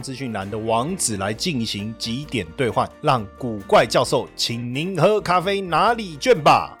资讯栏的网址来进行几点兑换，让古怪教授请您喝咖啡哪里卷吧。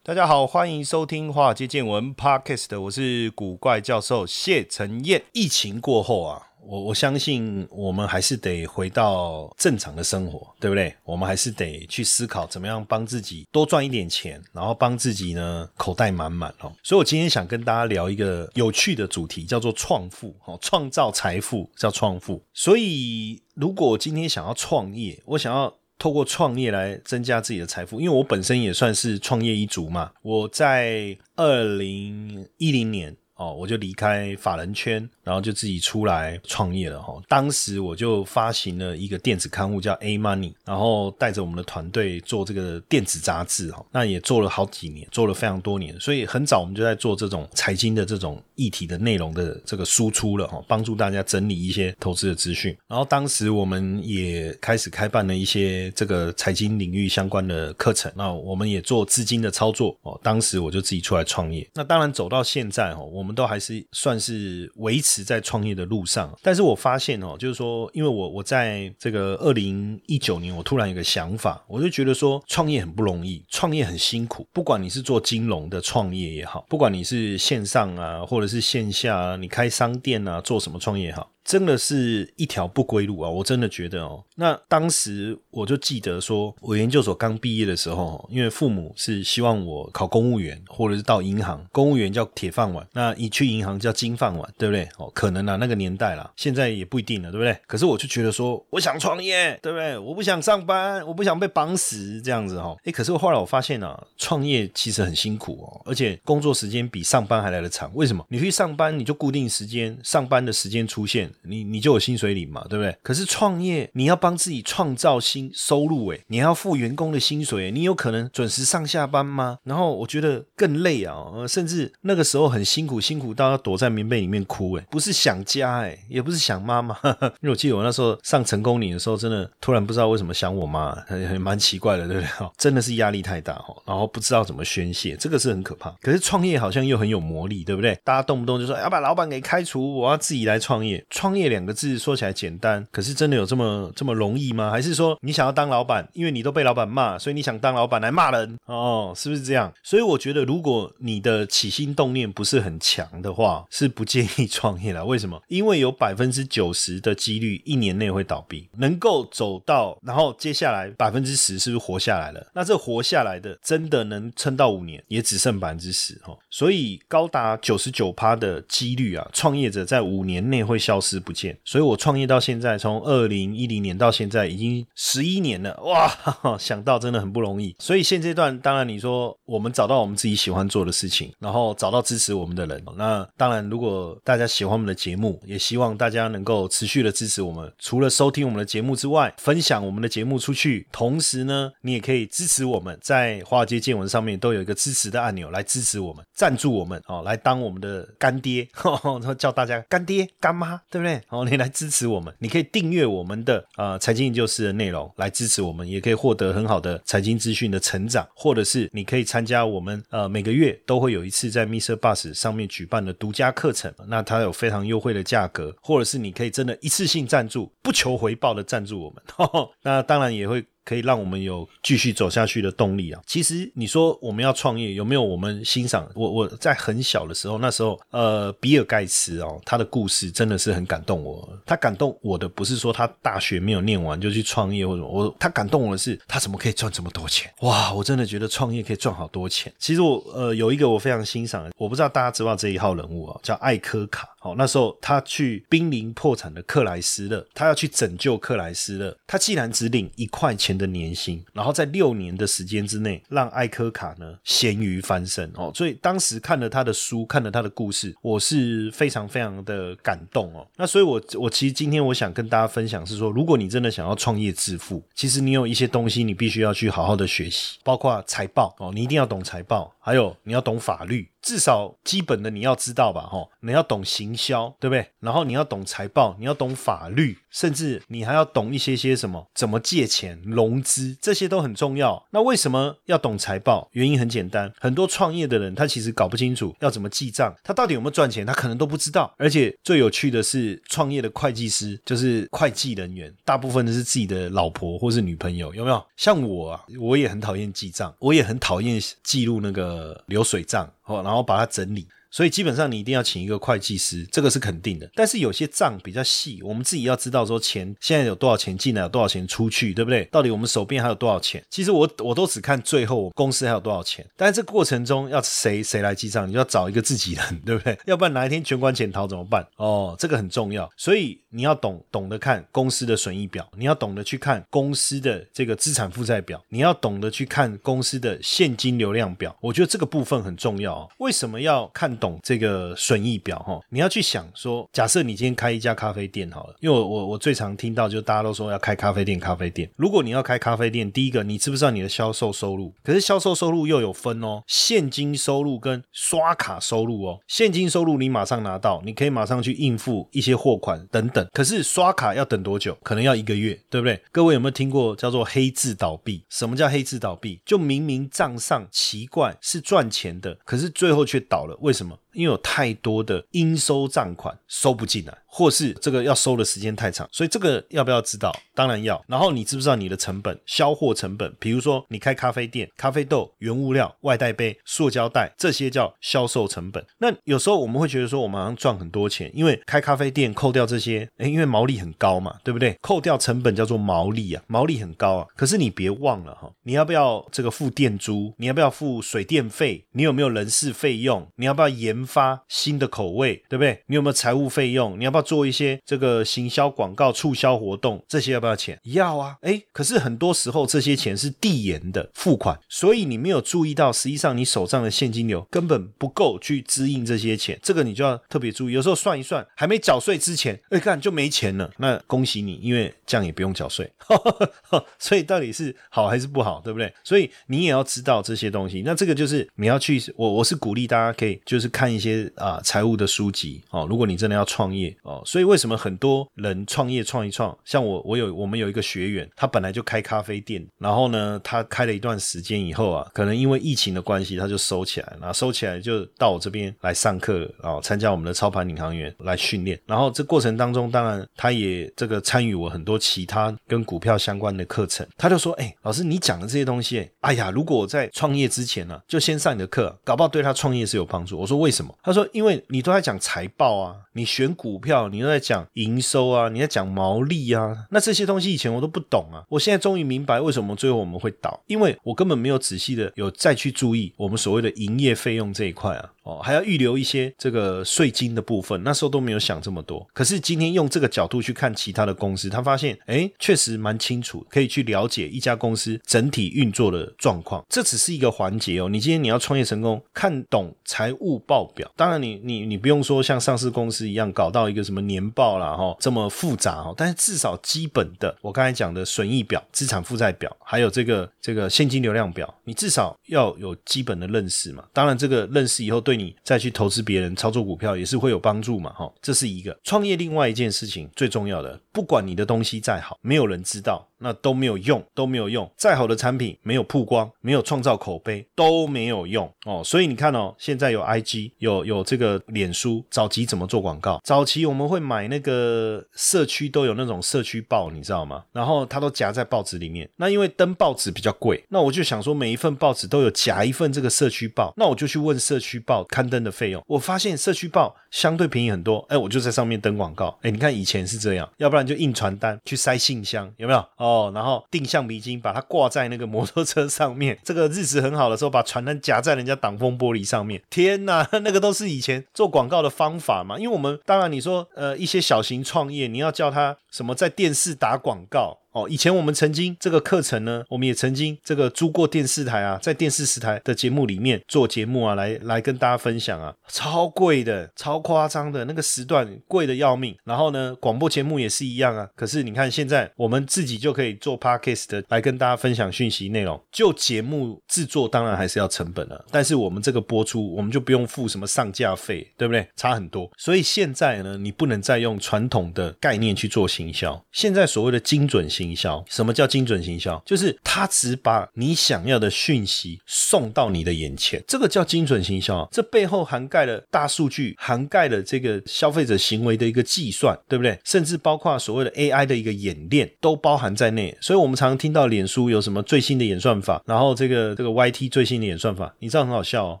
大家好，欢迎收听《华尔街见闻》Podcast，我是古怪教授谢承彦。疫情过后啊。我我相信我们还是得回到正常的生活，对不对？我们还是得去思考怎么样帮自己多赚一点钱，然后帮自己呢口袋满满哦。所以我今天想跟大家聊一个有趣的主题，叫做创富哦，创造财富叫创富。所以如果今天想要创业，我想要透过创业来增加自己的财富，因为我本身也算是创业一族嘛。我在二零一零年哦，我就离开法人圈。然后就自己出来创业了哈。当时我就发行了一个电子刊物叫 A Money，然后带着我们的团队做这个电子杂志哈。那也做了好几年，做了非常多年，所以很早我们就在做这种财经的这种议题的内容的这个输出了哈，帮助大家整理一些投资的资讯。然后当时我们也开始开办了一些这个财经领域相关的课程。那我们也做资金的操作哦。当时我就自己出来创业。那当然走到现在哈，我们们都还是算是维持。在创业的路上，但是我发现哦，就是说，因为我我在这个二零一九年，我突然有个想法，我就觉得说，创业很不容易，创业很辛苦。不管你是做金融的创业也好，不管你是线上啊，或者是线下啊，你开商店啊，做什么创业也好。真的是一条不归路啊！我真的觉得哦，那当时我就记得说，我研究所刚毕业的时候，因为父母是希望我考公务员，或者是到银行，公务员叫铁饭碗，那一去银行叫金饭碗，对不对？哦，可能啊，那个年代啦，现在也不一定了，对不对？可是我就觉得说，我想创业，对不对？我不想上班，我不想被绑死这样子哈。哎，可是后来我发现啊，创业其实很辛苦哦，而且工作时间比上班还来得长。为什么？你去上班，你就固定时间，上班的时间出现。你你就有薪水领嘛，对不对？可是创业你要帮自己创造新收入，诶，你要付员工的薪水，你有可能准时上下班吗？然后我觉得更累啊，甚至那个时候很辛苦，辛苦到要躲在棉被里面哭，诶，不是想家，诶，也不是想妈妈，因为我记得我那时候上成功岭的时候，真的突然不知道为什么想我妈，很蛮奇怪的，对不对？真的是压力太大哈，然后不知道怎么宣泄，这个是很可怕。可是创业好像又很有魔力，对不对？大家动不动就说要把老板给开除，我要自己来创业，创。业两个字说起来简单，可是真的有这么这么容易吗？还是说你想要当老板，因为你都被老板骂，所以你想当老板来骂人哦？是不是这样？所以我觉得，如果你的起心动念不是很强的话，是不建议创业的。为什么？因为有百分之九十的几率一年内会倒闭，能够走到，然后接下来百分之十是不是活下来了？那这活下来的真的能撑到五年，也只剩百分之十哈。所以高达九十九趴的几率啊，创业者在五年内会消失。不见，所以我创业到现在，从二零一零年到现在已经十一年了，哇，想到真的很不容易。所以现阶段，当然你说我们找到我们自己喜欢做的事情，然后找到支持我们的人，那当然如果大家喜欢我们的节目，也希望大家能够持续的支持我们。除了收听我们的节目之外，分享我们的节目出去，同时呢，你也可以支持我们，在华尔街见闻上面都有一个支持的按钮来支持我们，赞助我们哦，来当我们的干爹，然 后叫大家干爹干妈，对不对？好，你来支持我们，你可以订阅我们的呃财经研究室的内容来支持我们，也可以获得很好的财经资讯的成长，或者是你可以参加我们呃每个月都会有一次在 Mr. Bus 上面举办的独家课程，那它有非常优惠的价格，或者是你可以真的一次性赞助，不求回报的赞助我们，那当然也会。可以让我们有继续走下去的动力啊！其实你说我们要创业，有没有我们欣赏？我我在很小的时候，那时候呃，比尔盖茨哦，他的故事真的是很感动我。他感动我的不是说他大学没有念完就去创业或者我，他感动我的是他怎么可以赚这么多钱？哇！我真的觉得创业可以赚好多钱。其实我呃有一个我非常欣赏，我不知道大家知道这一号人物啊，叫艾科卡。好，那时候他去濒临破产的克莱斯勒，他要去拯救克莱斯勒。他既然只领一块钱的年薪，然后在六年的时间之内让艾科卡呢咸鱼翻身哦，所以当时看了他的书，看了他的故事，我是非常非常的感动哦。那所以，我我其实今天我想跟大家分享是说，如果你真的想要创业致富，其实你有一些东西你必须要去好好的学习，包括财报哦，你一定要懂财报，还有你要懂法律。至少基本的你要知道吧，哈，你要懂行销，对不对？然后你要懂财报，你要懂法律，甚至你还要懂一些些什么，怎么借钱、融资，这些都很重要。那为什么要懂财报？原因很简单，很多创业的人他其实搞不清楚要怎么记账，他到底有没有赚钱，他可能都不知道。而且最有趣的是，创业的会计师就是会计人员，大部分都是自己的老婆或是女朋友，有没有？像我啊，我也很讨厌记账，我也很讨厌记录那个流水账。哦，然后把它整理。所以基本上你一定要请一个会计师，这个是肯定的。但是有些账比较细，我们自己要知道说钱现在有多少钱进来，有多少钱出去，对不对？到底我们手边还有多少钱？其实我我都只看最后公司还有多少钱。但是这过程中要谁谁来记账，你就要找一个自己人，对不对？要不然哪一天全款潜逃怎么办？哦，这个很重要。所以你要懂懂得看公司的损益表，你要懂得去看公司的这个资产负债表，你要懂得去看公司的现金流量表。我觉得这个部分很重要。为什么要看懂这个？损益表哈，你要去想说，假设你今天开一家咖啡店好了，因为我我我最常听到就大家都说要开咖啡店，咖啡店。如果你要开咖啡店，第一个你知不知道你的销售收入？可是销售收入又有分哦，现金收入跟刷卡收入哦。现金收入你马上拿到，你可以马上去应付一些货款等等。可是刷卡要等多久？可能要一个月，对不对？各位有没有听过叫做黑字倒闭？什么叫黑字倒闭？就明明账上奇怪是赚钱的，可是最后却倒了，为什么？因为有太多的应收账款收不进来。或是这个要收的时间太长，所以这个要不要知道？当然要。然后你知不知道你的成本、销货成本？比如说你开咖啡店，咖啡豆、原物料、外带杯、塑胶袋，这些叫销售成本。那有时候我们会觉得说，我们好像赚很多钱，因为开咖啡店扣掉这些，哎，因为毛利很高嘛，对不对？扣掉成本叫做毛利啊，毛利很高啊。可是你别忘了哈，你要不要这个付店租？你要不要付水电费？你有没有人事费用？你要不要研发新的口味？对不对？你有没有财务费用？你要不要？做一些这个行销广告促销活动，这些要不要钱？要啊！哎，可是很多时候这些钱是递延的付款，所以你没有注意到，实际上你手上的现金流根本不够去支应这些钱，这个你就要特别注意。有时候算一算，还没缴税之前，哎，看就没钱了。那恭喜你，因为这样也不用缴税。所以到底是好还是不好，对不对？所以你也要知道这些东西。那这个就是你要去，我我是鼓励大家可以就是看一些啊财务的书籍哦。如果你真的要创业。哦，所以为什么很多人创业创一创，像我，我有我们有一个学员，他本来就开咖啡店，然后呢，他开了一段时间以后啊，可能因为疫情的关系，他就收起来，然后收起来就到我这边来上课啊，参加我们的操盘领航员来训练，然后这过程当中，当然他也这个参与我很多其他跟股票相关的课程，他就说，哎，老师你讲的这些东西，哎呀，如果我在创业之前呢，就先上你的课，搞不好对他创业是有帮助。我说为什么？他说因为你都在讲财报啊，你选股票。你都在讲营收啊，你在讲毛利啊，那这些东西以前我都不懂啊，我现在终于明白为什么最后我们会倒，因为我根本没有仔细的有再去注意我们所谓的营业费用这一块啊。哦，还要预留一些这个税金的部分，那时候都没有想这么多。可是今天用这个角度去看其他的公司，他发现，哎，确实蛮清楚，可以去了解一家公司整体运作的状况。这只是一个环节哦。你今天你要创业成功，看懂财务报表，当然你你你不用说像上市公司一样搞到一个什么年报啦，哈，这么复杂哈。但是至少基本的，我刚才讲的损益表、资产负债表，还有这个这个现金流量表，你至少要有基本的认识嘛。当然这个认识以后对。你再去投资别人操作股票也是会有帮助嘛？哈，这是一个创业另外一件事情最重要的，不管你的东西再好，没有人知道。那都没有用，都没有用。再好的产品没有曝光，没有创造口碑，都没有用哦。所以你看哦，现在有 IG，有有这个脸书，早期怎么做广告？早期我们会买那个社区都有那种社区报，你知道吗？然后它都夹在报纸里面。那因为登报纸比较贵，那我就想说每一份报纸都有夹一份这个社区报，那我就去问社区报刊登的费用。我发现社区报相对便宜很多，哎，我就在上面登广告。哎，你看以前是这样，要不然就印传单去塞信箱，有没有？哦。哦，然后订橡皮筋，把它挂在那个摩托车上面。这个日子很好的时候，把传单夹在人家挡风玻璃上面。天哪，那个都是以前做广告的方法嘛。因为我们当然你说呃一些小型创业，你要叫他什么在电视打广告。哦，以前我们曾经这个课程呢，我们也曾经这个租过电视台啊，在电视十台的节目里面做节目啊，来来跟大家分享啊，超贵的，超夸张的那个时段贵的要命。然后呢，广播节目也是一样啊。可是你看现在我们自己就可以做 podcast 来跟大家分享讯息内容。就节目制作当然还是要成本的，但是我们这个播出我们就不用付什么上架费，对不对？差很多。所以现在呢，你不能再用传统的概念去做行销。现在所谓的精准性。行销什么叫精准行销？就是他只把你想要的讯息送到你的眼前，这个叫精准行销。这背后涵盖了大数据，涵盖了这个消费者行为的一个计算，对不对？甚至包括所谓的 AI 的一个演练都包含在内。所以，我们常常听到脸书有什么最新的演算法，然后这个这个 YT 最新的演算法，你知道很好笑哦。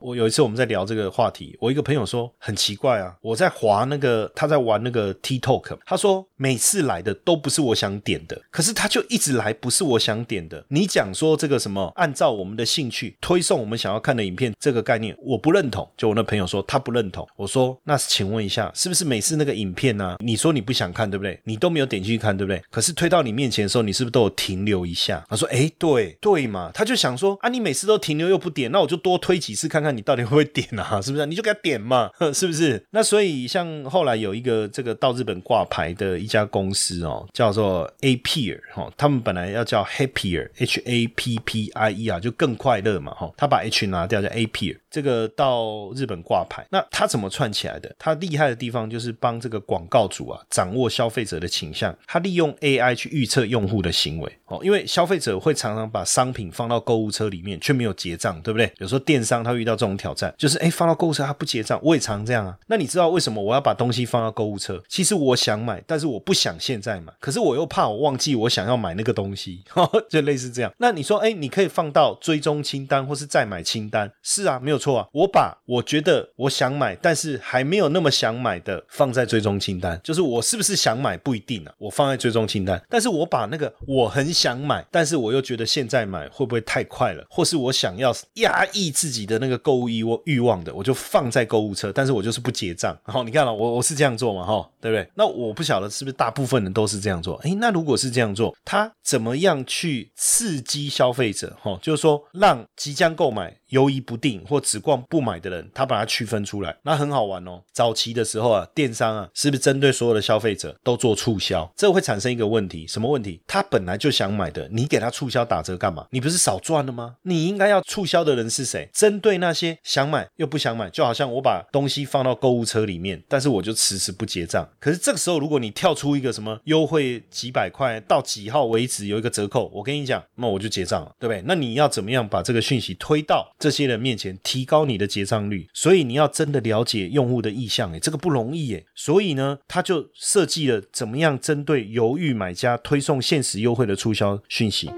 我有一次我们在聊这个话题，我一个朋友说很奇怪啊，我在滑那个他在玩那个 TikTok，他说每次来的都不是我想点的，可是。是他就一直来，不是我想点的。你讲说这个什么，按照我们的兴趣推送我们想要看的影片，这个概念我不认同。就我那朋友说他不认同，我说那请问一下，是不是每次那个影片呢？你说你不想看，对不对？你都没有点进去看，对不对？可是推到你面前的时候，你是不是都有停留一下？他说，哎，对对嘛，他就想说啊，你每次都停留又不点，那我就多推几次看看你到底会不会点啊？是不是？你就给他点嘛，是不是？那所以像后来有一个这个到日本挂牌的一家公司哦，叫做 A P 尔。哈，他们本来要叫 Happier，H A P P I E 啊，就更快乐嘛，哈，他把 H 拿掉叫 appear。这个到日本挂牌，那他怎么串起来的？他厉害的地方就是帮这个广告主啊掌握消费者的倾向，他利用 AI 去预测用户的行为哦。因为消费者会常常把商品放到购物车里面却没有结账，对不对？有时候电商他遇到这种挑战，就是哎放到购物车他不结账，我也常这样啊。那你知道为什么我要把东西放到购物车？其实我想买，但是我不想现在买，可是我又怕我忘记我想要买那个东西，就类似这样。那你说哎，你可以放到追踪清单或是再买清单，是啊，没有。错啊！我把我觉得我想买，但是还没有那么想买的放在追踪清单，就是我是不是想买不一定啊。我放在追踪清单，但是我把那个我很想买，但是我又觉得现在买会不会太快了，或是我想要压抑自己的那个购物欲欲望的，我就放在购物车，但是我就是不结账。然后你看了我我是这样做嘛，哈，对不对？那我不晓得是不是大部分人都是这样做。诶，那如果是这样做，他怎么样去刺激消费者？哈，就是说让即将购买。犹疑不定或只逛不买的人，他把它区分出来，那很好玩哦。早期的时候啊，电商啊，是不是针对所有的消费者都做促销？这会产生一个问题，什么问题？他本来就想买的，你给他促销打折干嘛？你不是少赚了吗？你应该要促销的人是谁？针对那些想买又不想买，就好像我把东西放到购物车里面，但是我就迟迟不结账。可是这个时候，如果你跳出一个什么优惠几百块到几号为止有一个折扣，我跟你讲，那我就结账了，对不对？那你要怎么样把这个讯息推到？这些人面前提高你的结账率，所以你要真的了解用户的意向，诶，这个不容易，诶。所以呢，他就设计了怎么样针对犹豫买家推送限时优惠的促销讯息。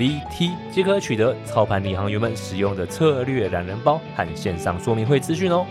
VT 即可取得操盘领航员们使用的策略懒人包和线上说明会资讯哦。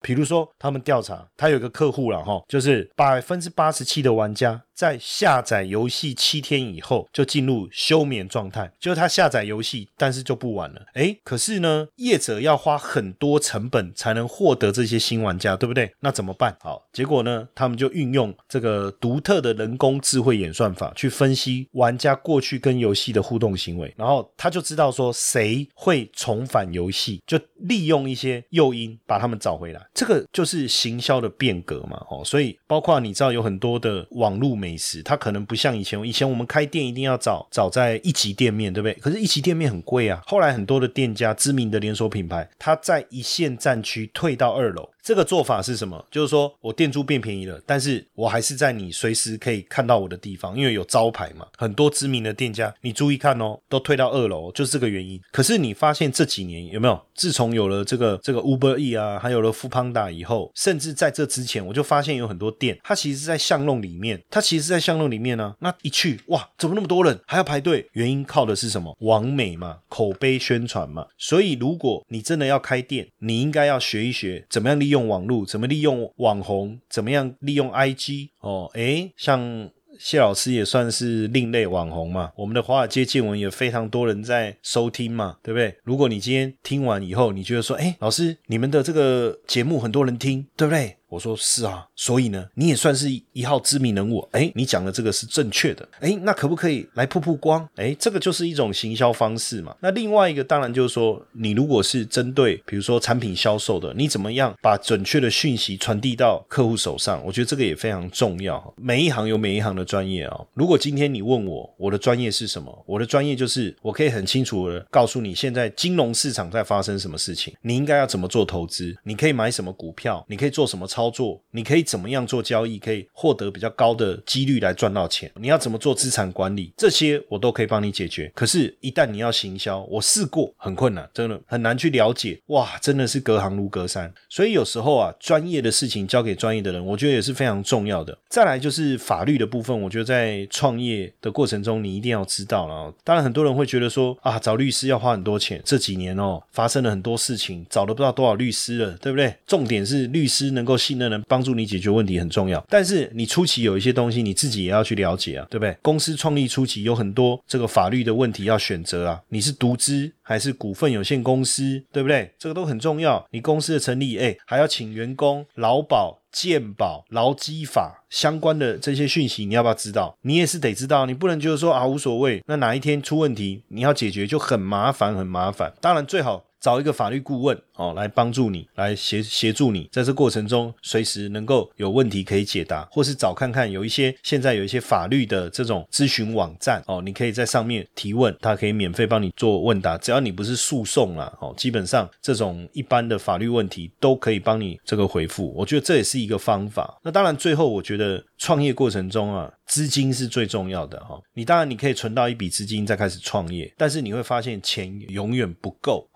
比如说，他们调查，他有个客户了哈，就是百分之八十七的玩家。在下载游戏七天以后就进入休眠状态，就是他下载游戏，但是就不玩了。哎，可是呢，业者要花很多成本才能获得这些新玩家，对不对？那怎么办？好，结果呢，他们就运用这个独特的人工智慧演算法去分析玩家过去跟游戏的互动行为，然后他就知道说谁会重返游戏，就利用一些诱因把他们找回来。这个就是行销的变革嘛。哦，所以包括你知道有很多的网络媒。美食，它可能不像以前，以前我们开店一定要找找在一级店面，对不对？可是，一级店面很贵啊。后来很多的店家，知名的连锁品牌，它在一线战区退到二楼。这个做法是什么？就是说我店租变便宜了，但是我还是在你随时可以看到我的地方，因为有招牌嘛。很多知名的店家，你注意看哦，都退到二楼，就是这个原因。可是你发现这几年有没有？自从有了这个这个 Uber E 啊，还有了 f o o Panda 以后，甚至在这之前，我就发现有很多店，它其实是在巷弄里面，它其实是在巷弄里面呢。那一去，哇，怎么那么多人，还要排队？原因靠的是什么？网美嘛，口碑宣传嘛。所以如果你真的要开店，你应该要学一学怎么样利用网络，怎么利。用网红怎么样？利用 IG 哦，诶，像谢老师也算是另类网红嘛。我们的华尔街见闻也非常多人在收听嘛，对不对？如果你今天听完以后，你觉得说，诶，老师，你们的这个节目很多人听，对不对？我说是啊，所以呢，你也算是一号知名人物。哎，你讲的这个是正确的。哎，那可不可以来曝曝光？哎，这个就是一种行销方式嘛。那另外一个当然就是说，你如果是针对比如说产品销售的，你怎么样把准确的讯息传递到客户手上？我觉得这个也非常重要。每一行有每一行的专业啊。如果今天你问我我的专业是什么，我的专业就是我可以很清楚的告诉你现在金融市场在发生什么事情，你应该要怎么做投资，你可以买什么股票，你可以做什么操。操作，你可以怎么样做交易，可以获得比较高的几率来赚到钱？你要怎么做资产管理？这些我都可以帮你解决。可是，一旦你要行销，我试过很困难，真的很难去了解。哇，真的是隔行如隔山。所以有时候啊，专业的事情交给专业的人，我觉得也是非常重要的。再来就是法律的部分，我觉得在创业的过程中，你一定要知道了。当然，很多人会觉得说啊，找律师要花很多钱。这几年哦，发生了很多事情，找了不知道多少律师了，对不对？重点是律师能够。信任能帮助你解决问题很重要，但是你初期有一些东西你自己也要去了解啊，对不对？公司创立初期有很多这个法律的问题要选择啊，你是独资还是股份有限公司，对不对？这个都很重要。你公司的成立，哎，还要请员工劳保、健保、劳基法相关的这些讯息，你要不要知道？你也是得知道，你不能就是说啊无所谓，那哪一天出问题你要解决就很麻烦，很麻烦。当然最好。找一个法律顾问哦，来帮助你，来协协助你，在这过程中随时能够有问题可以解答，或是找看看有一些现在有一些法律的这种咨询网站哦，你可以在上面提问，他可以免费帮你做问答，只要你不是诉讼啦哦，基本上这种一般的法律问题都可以帮你这个回复，我觉得这也是一个方法。那当然最后我觉得创业过程中啊。资金是最重要的哈，你当然你可以存到一笔资金再开始创业，但是你会发现钱永远不够。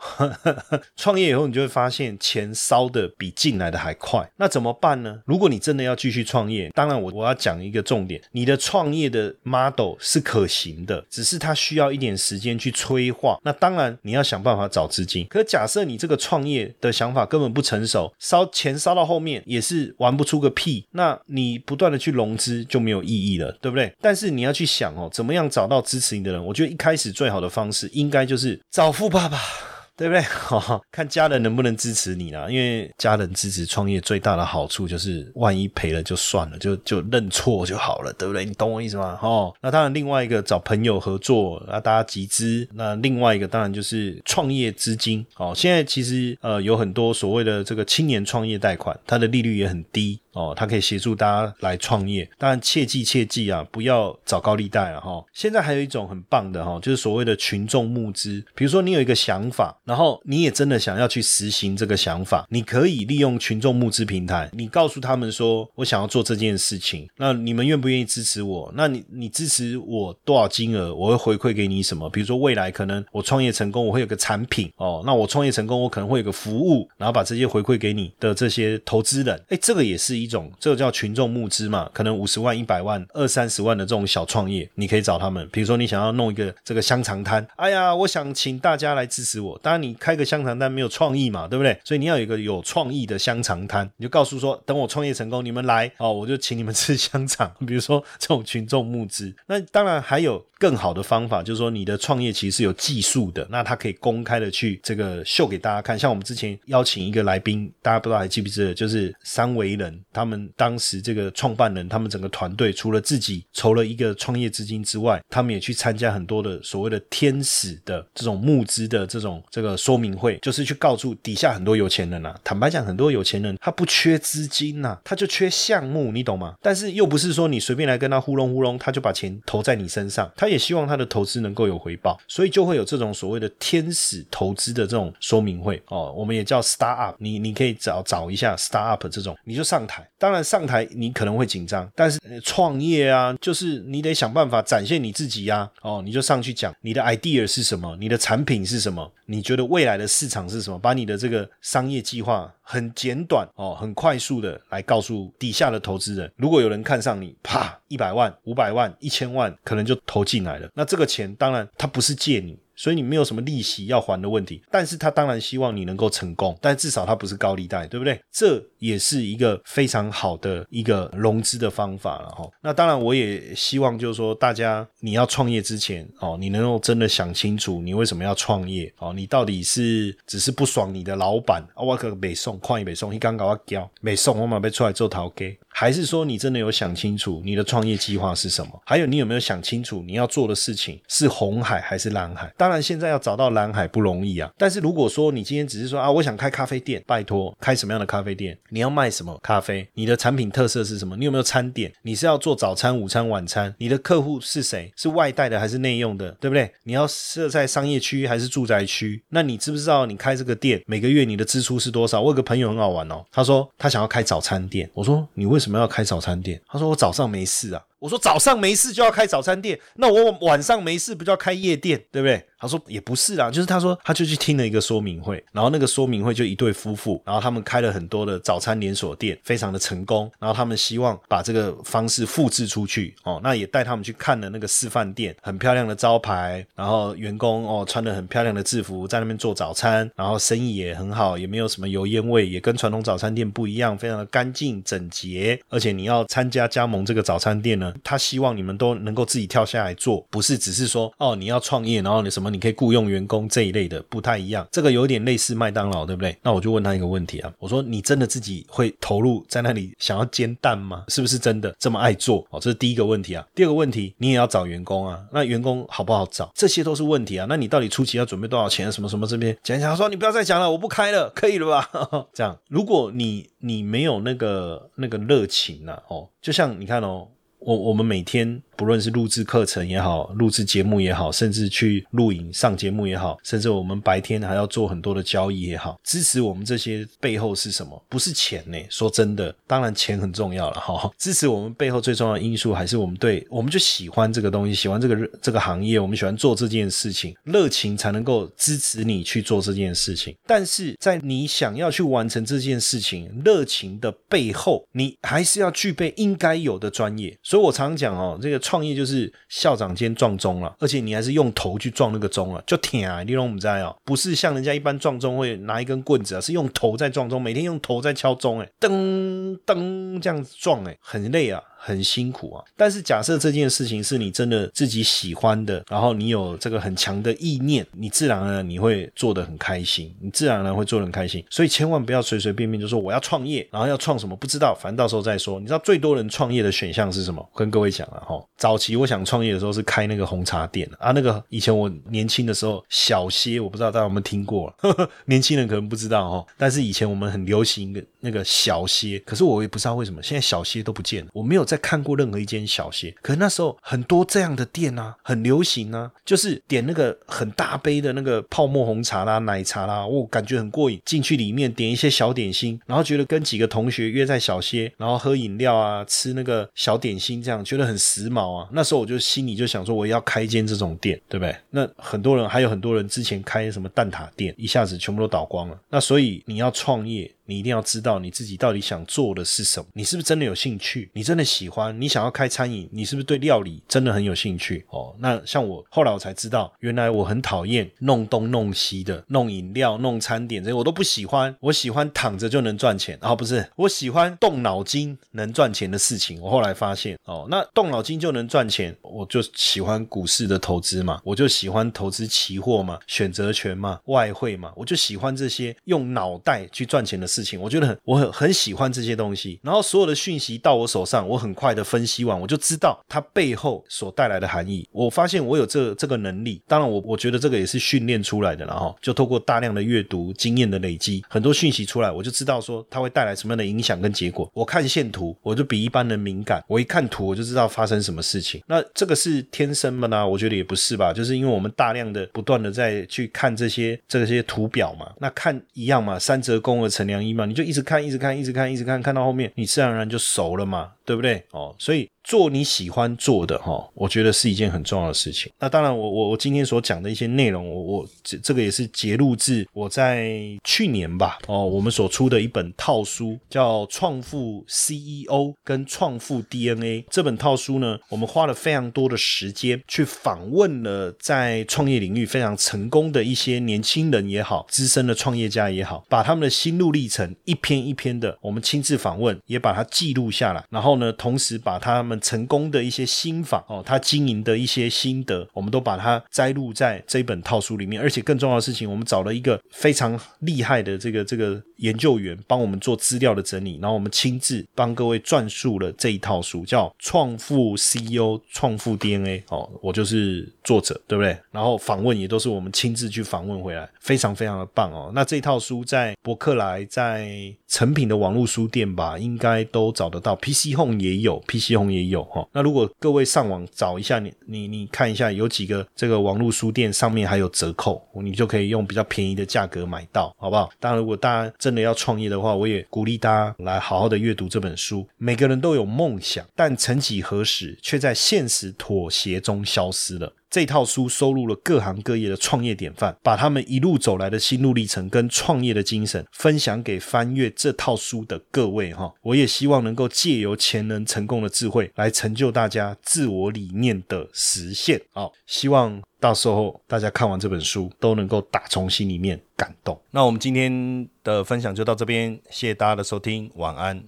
创业以后你就会发现钱烧的比进来的还快，那怎么办呢？如果你真的要继续创业，当然我我要讲一个重点，你的创业的 model 是可行的，只是它需要一点时间去催化。那当然你要想办法找资金。可假设你这个创业的想法根本不成熟，烧钱烧到后面也是玩不出个屁，那你不断的去融资就没有意义了。对不对？但是你要去想哦，怎么样找到支持你的人？我觉得一开始最好的方式应该就是找富爸爸。对不对？看家人能不能支持你啦，因为家人支持创业最大的好处就是，万一赔了就算了，就就认错就好了，对不对？你懂我意思吗？哦，那当然，另外一个找朋友合作，那大家集资。那另外一个当然就是创业资金。哦，现在其实呃有很多所谓的这个青年创业贷款，它的利率也很低哦，它可以协助大家来创业。当然，切记切记啊，不要找高利贷啊！哈，现在还有一种很棒的哈，就是所谓的群众募资。比如说，你有一个想法。然后你也真的想要去实行这个想法，你可以利用群众募资平台，你告诉他们说，我想要做这件事情，那你们愿不愿意支持我？那你你支持我多少金额，我会回馈给你什么？比如说未来可能我创业成功，我会有个产品哦，那我创业成功，我可能会有个服务，然后把这些回馈给你的这些投资人，哎，这个也是一种，这个叫群众募资嘛，可能五十万、一百万、二三十万的这种小创业，你可以找他们。比如说你想要弄一个这个香肠摊，哎呀，我想请大家来支持我，当然。你开个香肠摊没有创意嘛，对不对？所以你要有一个有创意的香肠摊，你就告诉说，等我创业成功，你们来哦，我就请你们吃香肠。比如说这种群众募资，那当然还有更好的方法，就是说你的创业其实是有技术的，那他可以公开的去这个秀给大家看。像我们之前邀请一个来宾，大家不知道还记不记得，就是三维人他们当时这个创办人，他们整个团队除了自己筹了一个创业资金之外，他们也去参加很多的所谓的天使的这种募资的这种这个说明会，就是去告诉底下很多有钱人啊。坦白讲，很多有钱人他不缺资金呐，他就缺项目，你懂吗？但是又不是说你随便来跟他糊弄糊弄，他就把钱投在你身上，他也希望他的投资能够有回报，所以就会有这种所谓的天使投资的这种说明会哦，我们也叫 star up，你你可以找找一下 star up 这种，你就上台。当然上台你可能会紧张，但是创业啊，就是你得想办法展现你自己呀。哦，你就上去讲你的 idea 是什么，你的产品是什么，你觉得未来的市场是什么，把你的这个商业计划很简短哦，很快速的来告诉底下的投资人。如果有人看上你，啪，一百万、五百万、一千万，可能就投进来了。那这个钱当然他不是借你。所以你没有什么利息要还的问题，但是他当然希望你能够成功，但至少他不是高利贷，对不对？这也是一个非常好的一个融资的方法了哈。那当然，我也希望就是说，大家你要创业之前哦，你能够真的想清楚你为什么要创业哦，你到底是只是不爽你的老板啊？我可北送，矿业没送，你刚刚我交北送，我马被出来做逃给。还是说你真的有想清楚你的创业计划是什么？还有你有没有想清楚你要做的事情是红海还是蓝海？当然现在要找到蓝海不容易啊。但是如果说你今天只是说啊，我想开咖啡店，拜托，开什么样的咖啡店？你要卖什么咖啡？你的产品特色是什么？你有没有餐点？你是要做早餐、午餐、晚餐？你的客户是谁？是外带的还是内用的？对不对？你要设在商业区还是住宅区？那你知不知道你开这个店每个月你的支出是多少？我有个朋友很好玩哦，他说他想要开早餐店，我说你为什么？要开早餐店？他说我早上没事啊。我说早上没事就要开早餐店，那我晚上没事不就要开夜店，对不对？他说也不是啦，就是他说他就去听了一个说明会，然后那个说明会就一对夫妇，然后他们开了很多的早餐连锁店，非常的成功，然后他们希望把这个方式复制出去哦，那也带他们去看了那个示范店，很漂亮的招牌，然后员工哦穿的很漂亮的制服在那边做早餐，然后生意也很好，也没有什么油烟味，也跟传统早餐店不一样，非常的干净整洁，而且你要参加加盟这个早餐店呢，他希望你们都能够自己跳下来做，不是只是说哦你要创业，然后你什么你可以雇佣员工这一类的，不太一样。这个有点类似麦当劳，对不对？那我就问他一个问题啊，我说你真的自己会投入在那里想要煎蛋吗？是不是真的这么爱做？哦，这是第一个问题啊。第二个问题，你也要找员工啊，那员工好不好找？这些都是问题啊。那你到底初期要准备多少钱？什么什么这边讲讲，说你不要再讲了，我不开了，可以了吧？这样，如果你你没有那个那个热情啊？哦，就像你看哦。我我们每天。不论是录制课程也好，录制节目也好，甚至去录影上节目也好，甚至我们白天还要做很多的交易也好，支持我们这些背后是什么？不是钱呢？说真的，当然钱很重要了哈。支持我们背后最重要的因素还是我们对，我们就喜欢这个东西，喜欢这个这个行业，我们喜欢做这件事情，热情才能够支持你去做这件事情。但是在你想要去完成这件事情，热情的背后，你还是要具备应该有的专业。所以我常讲哦，这个。创业就是校长今天撞钟了，而且你还是用头去撞那个钟了，就挺啊！你懂我们在哦，不是像人家一般撞钟会拿一根棍子啊，是用头在撞钟，每天用头在敲钟，哎，噔噔这样子撞，哎，很累啊。很辛苦啊，但是假设这件事情是你真的自己喜欢的，然后你有这个很强的意念，你自然而然你会做得很开心，你自然而然会做得很开心。所以千万不要随随便便就说我要创业，然后要创什么不知道，反正到时候再说。你知道最多人创业的选项是什么？跟各位讲了哈，早期我想创业的时候是开那个红茶店啊，那个以前我年轻的时候小歇，我不知道大家有没有听过，年轻人可能不知道哈，但是以前我们很流行的那个小歇，可是我也不知道为什么现在小歇都不见了，我没有。在看过任何一间小歇，可那时候很多这样的店啊，很流行啊，就是点那个很大杯的那个泡沫红茶啦、奶茶啦，我感觉很过瘾。进去里面点一些小点心，然后觉得跟几个同学约在小歇，然后喝饮料啊，吃那个小点心，这样觉得很时髦啊。那时候我就心里就想说，我要开一间这种店，对不对？那很多人还有很多人之前开什么蛋挞店，一下子全部都倒光了。那所以你要创业。你一定要知道你自己到底想做的是什么，你是不是真的有兴趣？你真的喜欢？你想要开餐饮？你是不是对料理真的很有兴趣？哦，那像我后来我才知道，原来我很讨厌弄东弄西的，弄饮料、弄餐点这些我都不喜欢。我喜欢躺着就能赚钱，啊，不是，我喜欢动脑筋能赚钱的事情。我后来发现，哦，那动脑筋就能赚钱，我就喜欢股市的投资嘛，我就喜欢投资期货嘛，选择权嘛，外汇嘛，我就喜欢这些用脑袋去赚钱的。事情，我觉得很我很很喜欢这些东西。然后所有的讯息到我手上，我很快的分析完，我就知道它背后所带来的含义。我发现我有这这个能力，当然我我觉得这个也是训练出来的，然后就透过大量的阅读、经验的累积，很多讯息出来，我就知道说它会带来什么样的影响跟结果。我看线图，我就比一般人敏感，我一看图我就知道发生什么事情。那这个是天生的呢？我觉得也不是吧，就是因为我们大量的不断的在去看这些这些图表嘛，那看一样嘛，三折肱而成良医嘛，你就一直看，一直看，一直看，一直看，看到后面你自然而然就熟了嘛，对不对？哦，所以。做你喜欢做的哈，我觉得是一件很重要的事情。那当然，我我我今天所讲的一些内容，我我这这个也是节录自我在去年吧哦，我们所出的一本套书叫《创富 CEO 跟创富 DNA》这本套书呢，我们花了非常多的时间去访问了在创业领域非常成功的一些年轻人也好，资深的创业家也好，把他们的心路历程一篇一篇的我们亲自访问，也把它记录下来，然后后呢，同时把他们。成功的一些心法哦，他经营的一些心得，我们都把它摘录在这本套书里面。而且更重要的事情，我们找了一个非常厉害的这个这个研究员，帮我们做资料的整理，然后我们亲自帮各位撰述了这一套书，叫《创富 CEO 创富 DNA》哦，我就是作者，对不对？然后访问也都是我们亲自去访问回来，非常非常的棒哦。那这套书在博客来，在成品的网络书店吧，应该都找得到，PC 后也有，PC 红也。有哈，那如果各位上网找一下，你你你看一下，有几个这个网络书店上面还有折扣，你就可以用比较便宜的价格买到，好不好？当然，如果大家真的要创业的话，我也鼓励大家来好好的阅读这本书。每个人都有梦想，但曾几何时，却在现实妥协中消失了。这套书收录了各行各业的创业典范，把他们一路走来的心路历程跟创业的精神分享给翻阅这套书的各位哈。我也希望能够借由前人成功的智慧，来成就大家自我理念的实现。好，希望到时候大家看完这本书都能够打从心里面感动。那我们今天的分享就到这边，谢谢大家的收听，晚安。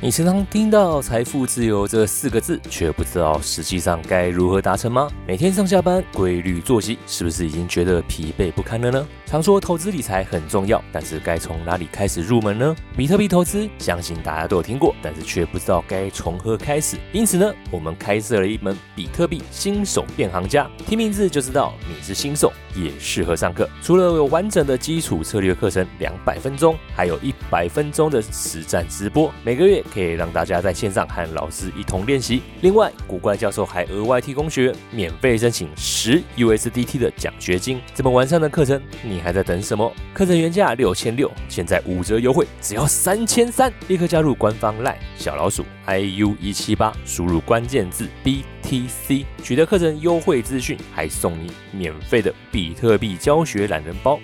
你时常听到“财富自由”这四个字，却不知道实际上该如何达成吗？每天上下班规律作息，是不是已经觉得疲惫不堪了呢？常说投资理财很重要，但是该从哪里开始入门呢？比特币投资，相信大家都有听过，但是却不知道该从何开始。因此呢，我们开设了一门比特币新手变行家，听名字就知道你是新手，也适合上课。除了有完整的基础策略课程两百分钟，还有一百分钟的实战直播，每个月。可以让大家在线上和老师一同练习。另外，古怪教授还额外提供学员免费申请十 USDT 的奖学金。这么完善的课程，你还在等什么？课程原价六千六，现在五折优惠，只要三千三！立刻加入官方 LINE 小老鼠 IU 一七八，输入关键字 B T C 取得课程优惠资讯，还送你免费的比特币教学懒人包。